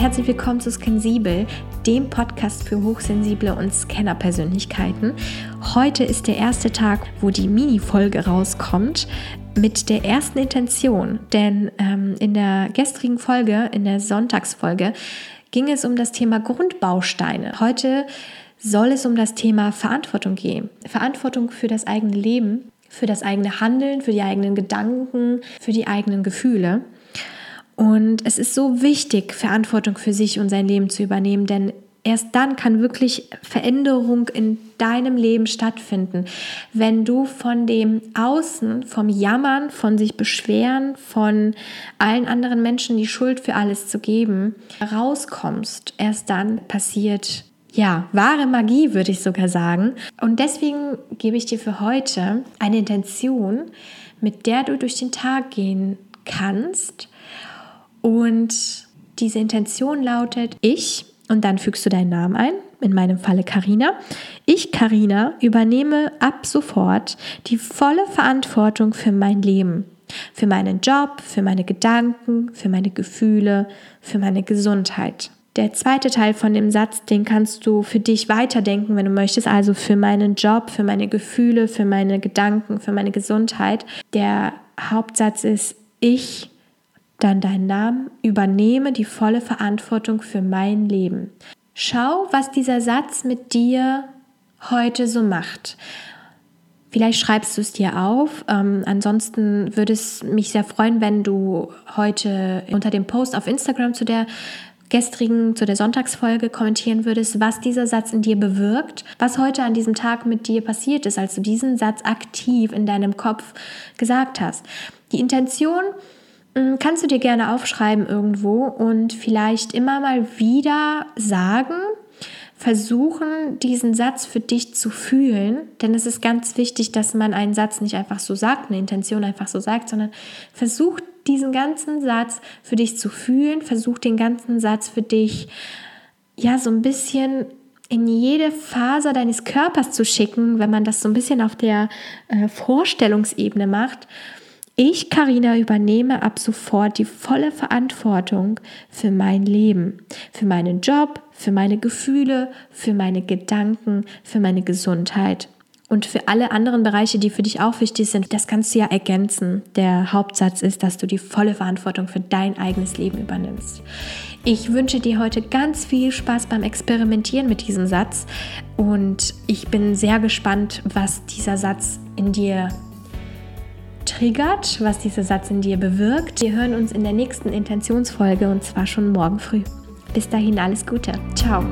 herzlich willkommen zu Scansibel, dem Podcast für hochsensible und Scanner-Persönlichkeiten. Heute ist der erste Tag, wo die Mini-Folge rauskommt mit der ersten Intention. Denn ähm, in der gestrigen Folge, in der Sonntagsfolge, ging es um das Thema Grundbausteine. Heute soll es um das Thema Verantwortung gehen. Verantwortung für das eigene Leben, für das eigene Handeln, für die eigenen Gedanken, für die eigenen Gefühle. Und es ist so wichtig, Verantwortung für sich und sein Leben zu übernehmen, denn erst dann kann wirklich Veränderung in deinem Leben stattfinden. Wenn du von dem Außen, vom Jammern, von sich beschweren, von allen anderen Menschen die Schuld für alles zu geben, rauskommst, erst dann passiert ja, wahre Magie, würde ich sogar sagen. Und deswegen gebe ich dir für heute eine Intention, mit der du durch den Tag gehen kannst und diese Intention lautet, ich, und dann fügst du deinen Namen ein, in meinem Falle Karina. Ich, Karina, übernehme ab sofort die volle Verantwortung für mein Leben, für meinen Job, für meine Gedanken, für meine Gefühle, für meine Gesundheit. Der zweite Teil von dem Satz, den kannst du für dich weiterdenken, wenn du möchtest, also für meinen Job, für meine Gefühle, für meine Gedanken, für meine Gesundheit. Der Hauptsatz ist, ich dann deinen Namen, übernehme die volle Verantwortung für mein Leben. Schau, was dieser Satz mit dir heute so macht. Vielleicht schreibst du es dir auf. Ähm, ansonsten würde es mich sehr freuen, wenn du heute unter dem Post auf Instagram zu der gestrigen, zu der Sonntagsfolge kommentieren würdest, was dieser Satz in dir bewirkt, was heute an diesem Tag mit dir passiert ist, als du diesen Satz aktiv in deinem Kopf gesagt hast. Die Intention kannst du dir gerne aufschreiben irgendwo und vielleicht immer mal wieder sagen, versuchen, diesen Satz für dich zu fühlen, denn es ist ganz wichtig, dass man einen Satz nicht einfach so sagt, eine Intention einfach so sagt, sondern versuch diesen ganzen Satz für dich zu fühlen, versuch den ganzen Satz für dich ja so ein bisschen in jede Faser deines Körpers zu schicken, wenn man das so ein bisschen auf der äh, Vorstellungsebene macht ich, Karina, übernehme ab sofort die volle Verantwortung für mein Leben, für meinen Job, für meine Gefühle, für meine Gedanken, für meine Gesundheit und für alle anderen Bereiche, die für dich auch wichtig sind. Das kannst du ja ergänzen. Der Hauptsatz ist, dass du die volle Verantwortung für dein eigenes Leben übernimmst. Ich wünsche dir heute ganz viel Spaß beim Experimentieren mit diesem Satz und ich bin sehr gespannt, was dieser Satz in dir triggert, was dieser Satz in dir bewirkt. Wir hören uns in der nächsten Intentionsfolge und zwar schon morgen früh. Bis dahin alles Gute. Ciao.